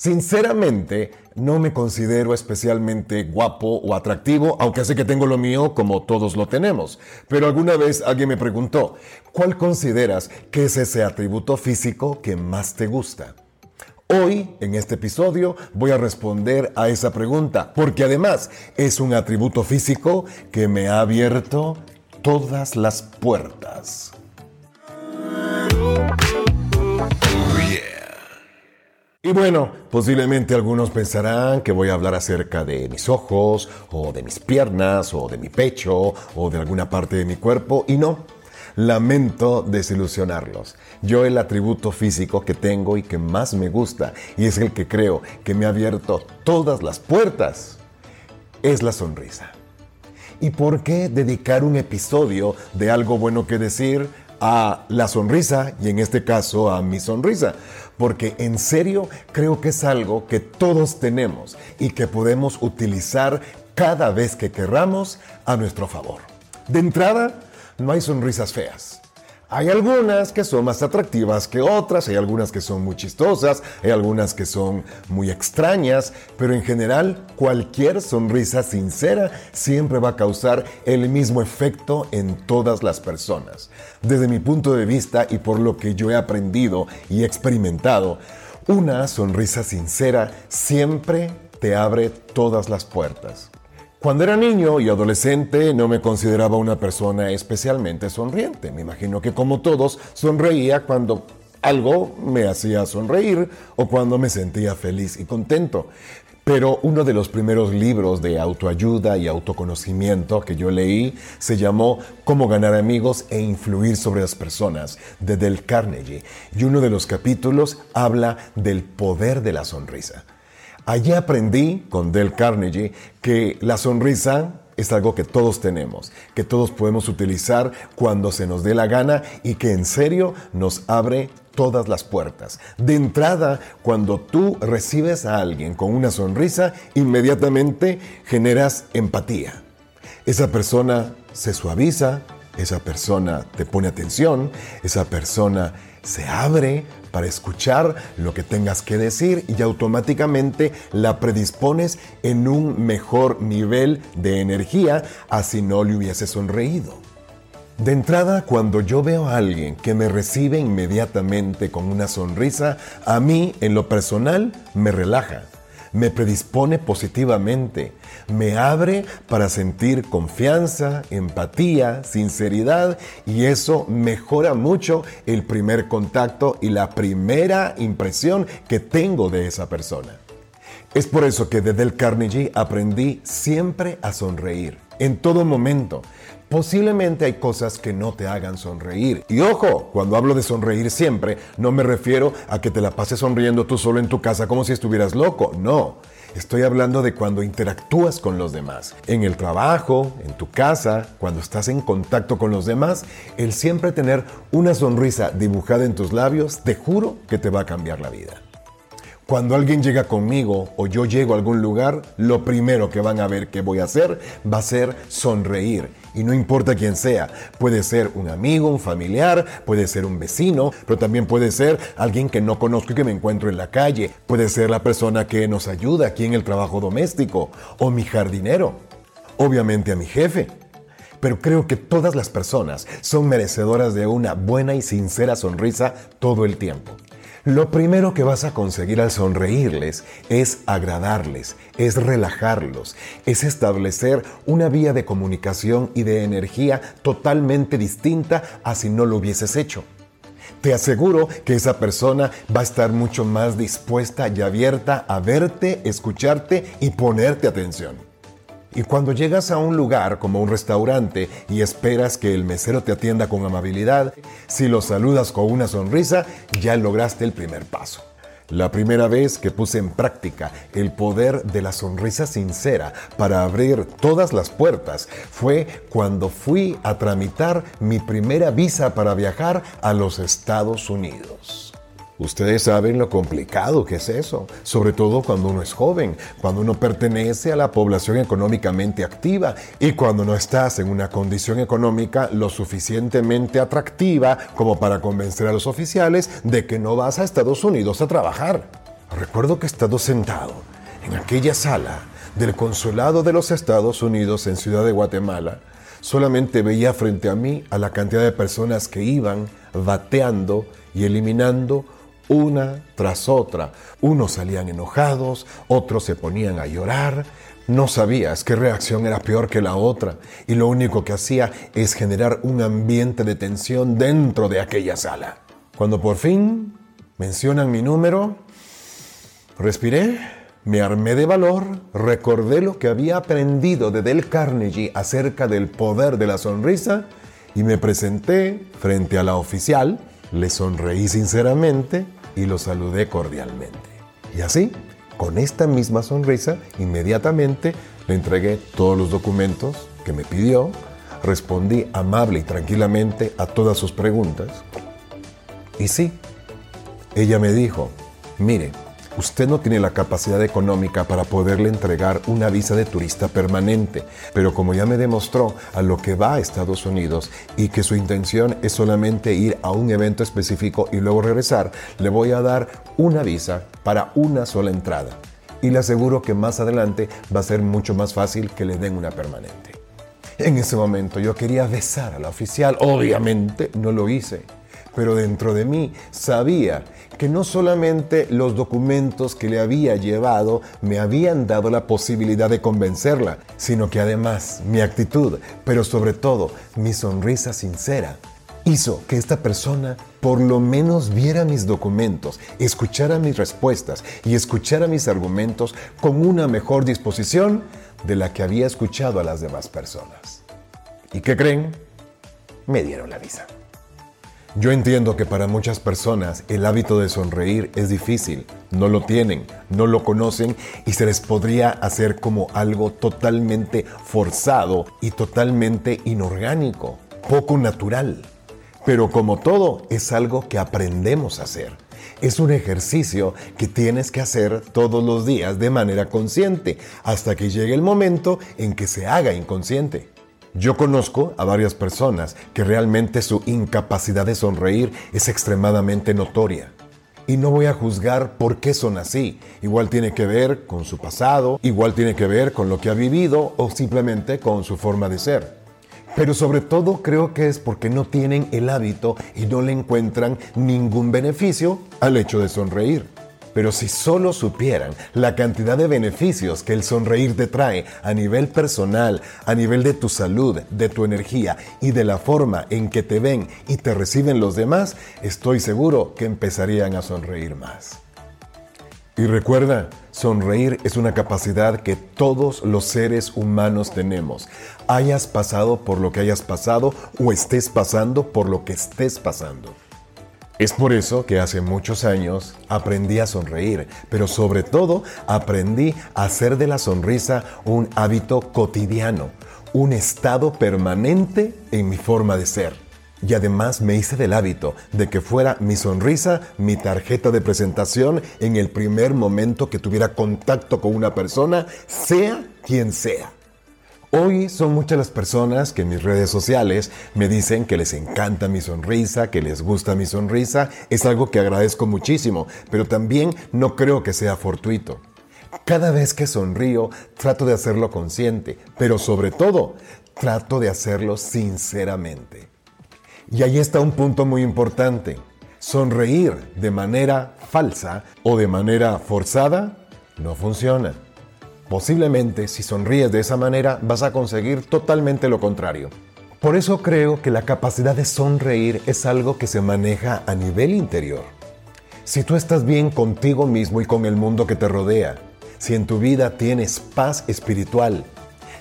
Sinceramente, no me considero especialmente guapo o atractivo, aunque sé que tengo lo mío como todos lo tenemos. Pero alguna vez alguien me preguntó, ¿cuál consideras que es ese atributo físico que más te gusta? Hoy, en este episodio, voy a responder a esa pregunta, porque además es un atributo físico que me ha abierto todas las puertas. Y bueno, posiblemente algunos pensarán que voy a hablar acerca de mis ojos, o de mis piernas, o de mi pecho, o de alguna parte de mi cuerpo, y no. Lamento desilusionarlos. Yo el atributo físico que tengo y que más me gusta, y es el que creo que me ha abierto todas las puertas, es la sonrisa. ¿Y por qué dedicar un episodio de algo bueno que decir a la sonrisa y en este caso a mi sonrisa? Porque en serio creo que es algo que todos tenemos y que podemos utilizar cada vez que querramos a nuestro favor. De entrada, no hay sonrisas feas. Hay algunas que son más atractivas que otras, hay algunas que son muy chistosas, hay algunas que son muy extrañas, pero en general cualquier sonrisa sincera siempre va a causar el mismo efecto en todas las personas. Desde mi punto de vista y por lo que yo he aprendido y experimentado, una sonrisa sincera siempre te abre todas las puertas. Cuando era niño y adolescente no me consideraba una persona especialmente sonriente. Me imagino que como todos sonreía cuando algo me hacía sonreír o cuando me sentía feliz y contento. Pero uno de los primeros libros de autoayuda y autoconocimiento que yo leí se llamó Cómo ganar amigos e influir sobre las personas de Del Carnegie. Y uno de los capítulos habla del poder de la sonrisa. Allí aprendí con Del Carnegie que la sonrisa es algo que todos tenemos, que todos podemos utilizar cuando se nos dé la gana y que en serio nos abre todas las puertas. De entrada, cuando tú recibes a alguien con una sonrisa, inmediatamente generas empatía. Esa persona se suaviza, esa persona te pone atención, esa persona se abre para escuchar lo que tengas que decir y automáticamente la predispones en un mejor nivel de energía, así no le hubiese sonreído. De entrada, cuando yo veo a alguien que me recibe inmediatamente con una sonrisa, a mí en lo personal me relaja me predispone positivamente, me abre para sentir confianza, empatía, sinceridad y eso mejora mucho el primer contacto y la primera impresión que tengo de esa persona. Es por eso que desde el Carnegie aprendí siempre a sonreír, en todo momento. Posiblemente hay cosas que no te hagan sonreír. Y ojo, cuando hablo de sonreír siempre, no me refiero a que te la pases sonriendo tú solo en tu casa como si estuvieras loco. No. Estoy hablando de cuando interactúas con los demás. En el trabajo, en tu casa, cuando estás en contacto con los demás, el siempre tener una sonrisa dibujada en tus labios, te juro que te va a cambiar la vida. Cuando alguien llega conmigo o yo llego a algún lugar, lo primero que van a ver que voy a hacer va a ser sonreír. Y no importa quién sea, puede ser un amigo, un familiar, puede ser un vecino, pero también puede ser alguien que no conozco y que me encuentro en la calle, puede ser la persona que nos ayuda aquí en el trabajo doméstico o mi jardinero, obviamente a mi jefe. Pero creo que todas las personas son merecedoras de una buena y sincera sonrisa todo el tiempo. Lo primero que vas a conseguir al sonreírles es agradarles, es relajarlos, es establecer una vía de comunicación y de energía totalmente distinta a si no lo hubieses hecho. Te aseguro que esa persona va a estar mucho más dispuesta y abierta a verte, escucharte y ponerte atención. Y cuando llegas a un lugar como un restaurante y esperas que el mesero te atienda con amabilidad, si lo saludas con una sonrisa, ya lograste el primer paso. La primera vez que puse en práctica el poder de la sonrisa sincera para abrir todas las puertas fue cuando fui a tramitar mi primera visa para viajar a los Estados Unidos. Ustedes saben lo complicado que es eso, sobre todo cuando uno es joven, cuando uno pertenece a la población económicamente activa y cuando no estás en una condición económica lo suficientemente atractiva como para convencer a los oficiales de que no vas a Estados Unidos a trabajar. Recuerdo que he estado sentado en aquella sala del Consulado de los Estados Unidos en Ciudad de Guatemala. Solamente veía frente a mí a la cantidad de personas que iban bateando y eliminando una tras otra. Unos salían enojados, otros se ponían a llorar. No sabías qué reacción era peor que la otra y lo único que hacía es generar un ambiente de tensión dentro de aquella sala. Cuando por fin mencionan mi número, respiré, me armé de valor, recordé lo que había aprendido de Del Carnegie acerca del poder de la sonrisa y me presenté frente a la oficial, le sonreí sinceramente y lo saludé cordialmente. Y así, con esta misma sonrisa, inmediatamente le entregué todos los documentos que me pidió, respondí amable y tranquilamente a todas sus preguntas. Y sí, ella me dijo, mire, Usted no tiene la capacidad económica para poderle entregar una visa de turista permanente, pero como ya me demostró a lo que va a Estados Unidos y que su intención es solamente ir a un evento específico y luego regresar, le voy a dar una visa para una sola entrada. Y le aseguro que más adelante va a ser mucho más fácil que le den una permanente. En ese momento yo quería besar a la oficial, obviamente no lo hice pero dentro de mí sabía que no solamente los documentos que le había llevado me habían dado la posibilidad de convencerla, sino que además mi actitud, pero sobre todo mi sonrisa sincera, hizo que esta persona por lo menos viera mis documentos, escuchara mis respuestas y escuchara mis argumentos con una mejor disposición de la que había escuchado a las demás personas. ¿Y qué creen? Me dieron la visa. Yo entiendo que para muchas personas el hábito de sonreír es difícil, no lo tienen, no lo conocen y se les podría hacer como algo totalmente forzado y totalmente inorgánico, poco natural. Pero como todo, es algo que aprendemos a hacer. Es un ejercicio que tienes que hacer todos los días de manera consciente hasta que llegue el momento en que se haga inconsciente. Yo conozco a varias personas que realmente su incapacidad de sonreír es extremadamente notoria. Y no voy a juzgar por qué son así. Igual tiene que ver con su pasado, igual tiene que ver con lo que ha vivido o simplemente con su forma de ser. Pero sobre todo creo que es porque no tienen el hábito y no le encuentran ningún beneficio al hecho de sonreír. Pero si solo supieran la cantidad de beneficios que el sonreír te trae a nivel personal, a nivel de tu salud, de tu energía y de la forma en que te ven y te reciben los demás, estoy seguro que empezarían a sonreír más. Y recuerda, sonreír es una capacidad que todos los seres humanos tenemos. Hayas pasado por lo que hayas pasado o estés pasando por lo que estés pasando. Es por eso que hace muchos años aprendí a sonreír, pero sobre todo aprendí a hacer de la sonrisa un hábito cotidiano, un estado permanente en mi forma de ser. Y además me hice del hábito de que fuera mi sonrisa mi tarjeta de presentación en el primer momento que tuviera contacto con una persona, sea quien sea. Hoy son muchas las personas que en mis redes sociales me dicen que les encanta mi sonrisa, que les gusta mi sonrisa. Es algo que agradezco muchísimo, pero también no creo que sea fortuito. Cada vez que sonrío, trato de hacerlo consciente, pero sobre todo, trato de hacerlo sinceramente. Y ahí está un punto muy importante. Sonreír de manera falsa o de manera forzada no funciona. Posiblemente si sonríes de esa manera vas a conseguir totalmente lo contrario. Por eso creo que la capacidad de sonreír es algo que se maneja a nivel interior. Si tú estás bien contigo mismo y con el mundo que te rodea, si en tu vida tienes paz espiritual,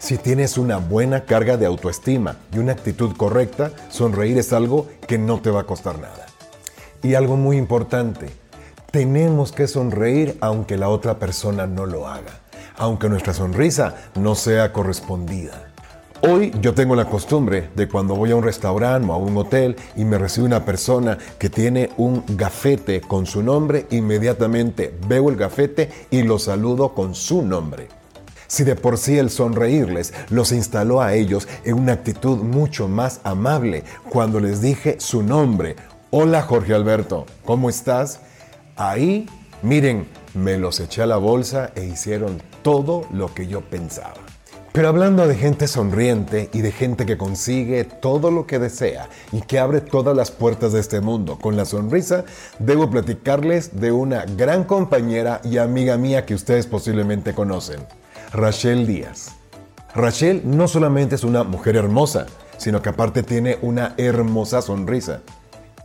si tienes una buena carga de autoestima y una actitud correcta, sonreír es algo que no te va a costar nada. Y algo muy importante, tenemos que sonreír aunque la otra persona no lo haga aunque nuestra sonrisa no sea correspondida. Hoy yo tengo la costumbre de cuando voy a un restaurante o a un hotel y me recibe una persona que tiene un gafete con su nombre, inmediatamente veo el gafete y lo saludo con su nombre. Si de por sí el sonreírles los instaló a ellos en una actitud mucho más amable cuando les dije su nombre, hola Jorge Alberto, ¿cómo estás? Ahí, miren, me los eché a la bolsa e hicieron todo lo que yo pensaba. Pero hablando de gente sonriente y de gente que consigue todo lo que desea y que abre todas las puertas de este mundo con la sonrisa, debo platicarles de una gran compañera y amiga mía que ustedes posiblemente conocen, Rachel Díaz. Rachel no solamente es una mujer hermosa, sino que aparte tiene una hermosa sonrisa.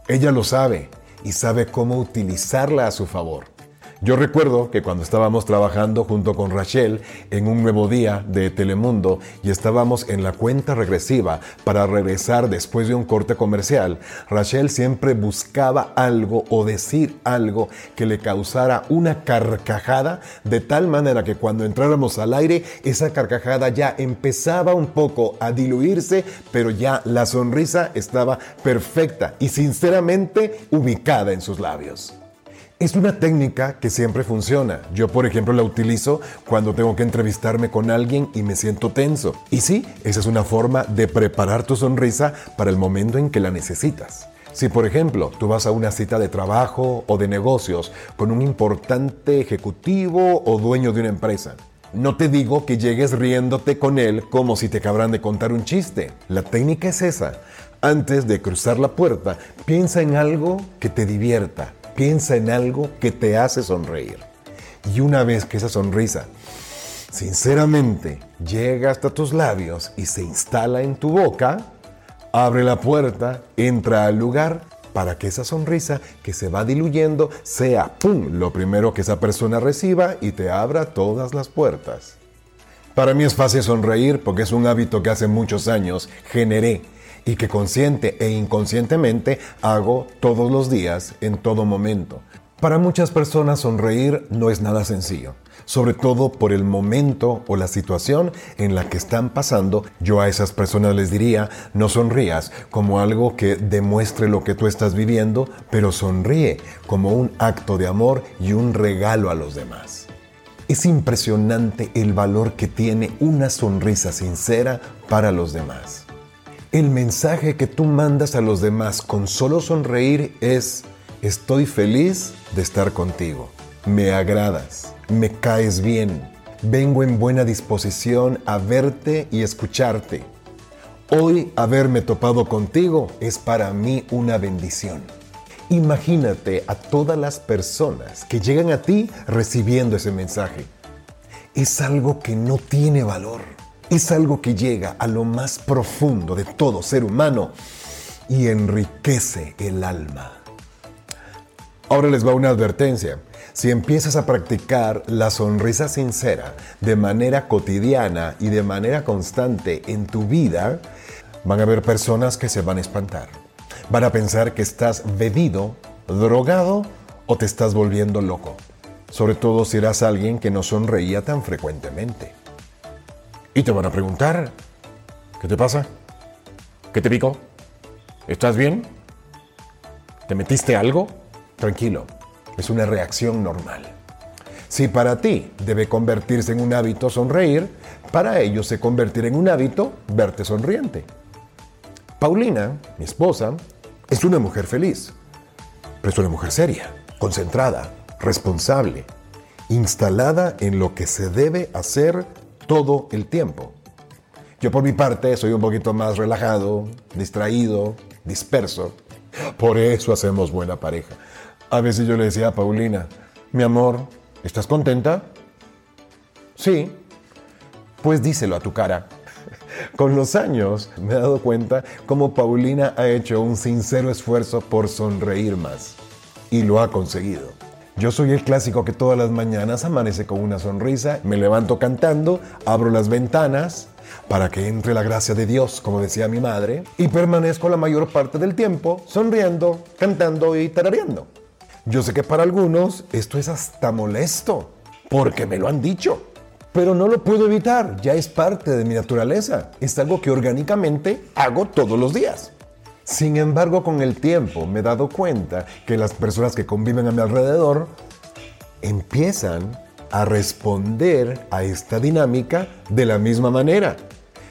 Ella lo sabe y sabe cómo utilizarla a su favor. Yo recuerdo que cuando estábamos trabajando junto con Rachel en un nuevo día de Telemundo y estábamos en la cuenta regresiva para regresar después de un corte comercial, Rachel siempre buscaba algo o decir algo que le causara una carcajada de tal manera que cuando entráramos al aire esa carcajada ya empezaba un poco a diluirse, pero ya la sonrisa estaba perfecta y sinceramente ubicada en sus labios. Es una técnica que siempre funciona. Yo, por ejemplo, la utilizo cuando tengo que entrevistarme con alguien y me siento tenso. Y sí, esa es una forma de preparar tu sonrisa para el momento en que la necesitas. Si, por ejemplo, tú vas a una cita de trabajo o de negocios con un importante ejecutivo o dueño de una empresa, no te digo que llegues riéndote con él como si te acabaran de contar un chiste. La técnica es esa. Antes de cruzar la puerta, piensa en algo que te divierta, Piensa en algo que te hace sonreír. Y una vez que esa sonrisa sinceramente llega hasta tus labios y se instala en tu boca, abre la puerta, entra al lugar para que esa sonrisa que se va diluyendo sea, ¡pum!, lo primero que esa persona reciba y te abra todas las puertas. Para mí es fácil sonreír porque es un hábito que hace muchos años generé y que consciente e inconscientemente hago todos los días, en todo momento. Para muchas personas sonreír no es nada sencillo, sobre todo por el momento o la situación en la que están pasando. Yo a esas personas les diría, no sonrías como algo que demuestre lo que tú estás viviendo, pero sonríe como un acto de amor y un regalo a los demás. Es impresionante el valor que tiene una sonrisa sincera para los demás. El mensaje que tú mandas a los demás con solo sonreír es, estoy feliz de estar contigo, me agradas, me caes bien, vengo en buena disposición a verte y escucharte. Hoy haberme topado contigo es para mí una bendición. Imagínate a todas las personas que llegan a ti recibiendo ese mensaje. Es algo que no tiene valor es algo que llega a lo más profundo de todo ser humano y enriquece el alma. Ahora les va una advertencia. Si empiezas a practicar la sonrisa sincera de manera cotidiana y de manera constante en tu vida, van a haber personas que se van a espantar. Van a pensar que estás bebido, drogado o te estás volviendo loco. Sobre todo si eras alguien que no sonreía tan frecuentemente. Y te van a preguntar, ¿qué te pasa? ¿Qué te picó? ¿Estás bien? ¿Te metiste algo? Tranquilo, es una reacción normal. Si para ti debe convertirse en un hábito sonreír, para ellos se convertirá en un hábito verte sonriente. Paulina, mi esposa, es una mujer feliz, pero es una mujer seria, concentrada, responsable, instalada en lo que se debe hacer todo el tiempo. Yo por mi parte soy un poquito más relajado, distraído, disperso. Por eso hacemos buena pareja. A veces yo le decía a Paulina, mi amor, ¿estás contenta? Sí. Pues díselo a tu cara. Con los años me he dado cuenta cómo Paulina ha hecho un sincero esfuerzo por sonreír más. Y lo ha conseguido. Yo soy el clásico que todas las mañanas amanece con una sonrisa, me levanto cantando, abro las ventanas para que entre la gracia de Dios, como decía mi madre, y permanezco la mayor parte del tiempo sonriendo, cantando y tarareando. Yo sé que para algunos esto es hasta molesto, porque me lo han dicho. Pero no lo puedo evitar, ya es parte de mi naturaleza. Es algo que orgánicamente hago todos los días. Sin embargo, con el tiempo me he dado cuenta que las personas que conviven a mi alrededor empiezan a responder a esta dinámica de la misma manera.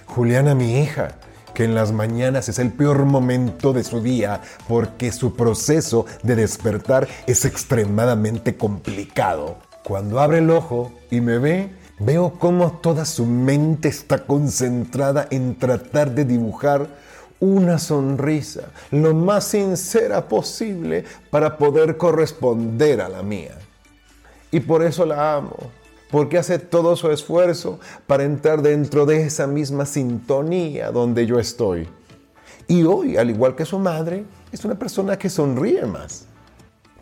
Juliana, mi hija, que en las mañanas es el peor momento de su día porque su proceso de despertar es extremadamente complicado. Cuando abre el ojo y me ve, veo cómo toda su mente está concentrada en tratar de dibujar una sonrisa lo más sincera posible para poder corresponder a la mía. Y por eso la amo, porque hace todo su esfuerzo para entrar dentro de esa misma sintonía donde yo estoy. Y hoy, al igual que su madre, es una persona que sonríe más.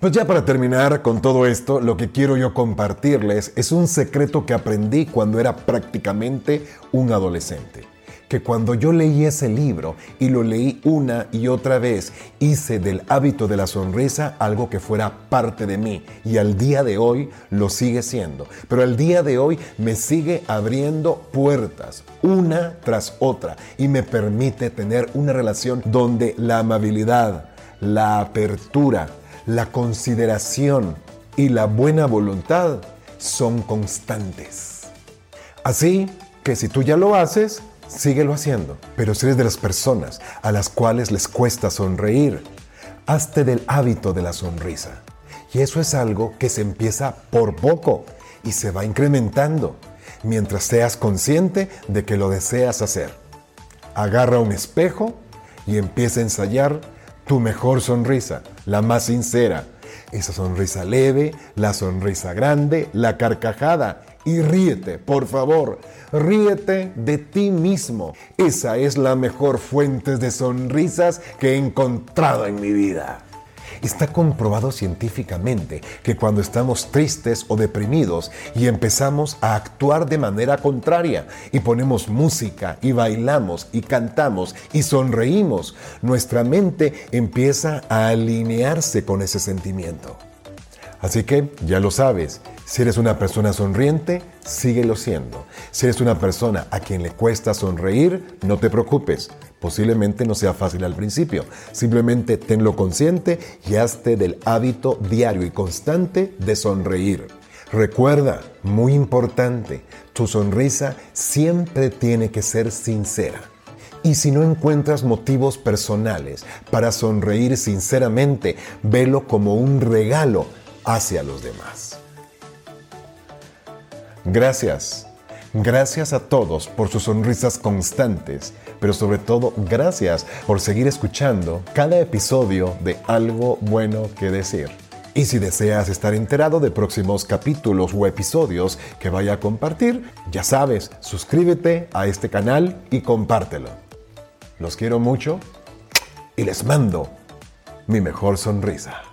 Pues ya para terminar con todo esto, lo que quiero yo compartirles es un secreto que aprendí cuando era prácticamente un adolescente. Que cuando yo leí ese libro y lo leí una y otra vez, hice del hábito de la sonrisa algo que fuera parte de mí y al día de hoy lo sigue siendo. Pero al día de hoy me sigue abriendo puertas, una tras otra, y me permite tener una relación donde la amabilidad, la apertura, la consideración y la buena voluntad son constantes. Así que si tú ya lo haces, síguelo haciendo. Pero si eres de las personas a las cuales les cuesta sonreír, hazte del hábito de la sonrisa. Y eso es algo que se empieza por poco y se va incrementando mientras seas consciente de que lo deseas hacer. Agarra un espejo y empieza a ensayar tu mejor sonrisa, la más sincera. Esa sonrisa leve, la sonrisa grande, la carcajada. Y ríete, por favor, ríete de ti mismo. Esa es la mejor fuente de sonrisas que he encontrado en mi vida. Está comprobado científicamente que cuando estamos tristes o deprimidos y empezamos a actuar de manera contraria y ponemos música y bailamos y cantamos y sonreímos, nuestra mente empieza a alinearse con ese sentimiento. Así que ya lo sabes, si eres una persona sonriente, síguelo siendo. Si eres una persona a quien le cuesta sonreír, no te preocupes. Posiblemente no sea fácil al principio. Simplemente tenlo consciente y hazte del hábito diario y constante de sonreír. Recuerda, muy importante, tu sonrisa siempre tiene que ser sincera. Y si no encuentras motivos personales para sonreír sinceramente, velo como un regalo hacia los demás. Gracias. Gracias a todos por sus sonrisas constantes, pero sobre todo gracias por seguir escuchando cada episodio de Algo Bueno que Decir. Y si deseas estar enterado de próximos capítulos o episodios que vaya a compartir, ya sabes, suscríbete a este canal y compártelo. Los quiero mucho y les mando mi mejor sonrisa.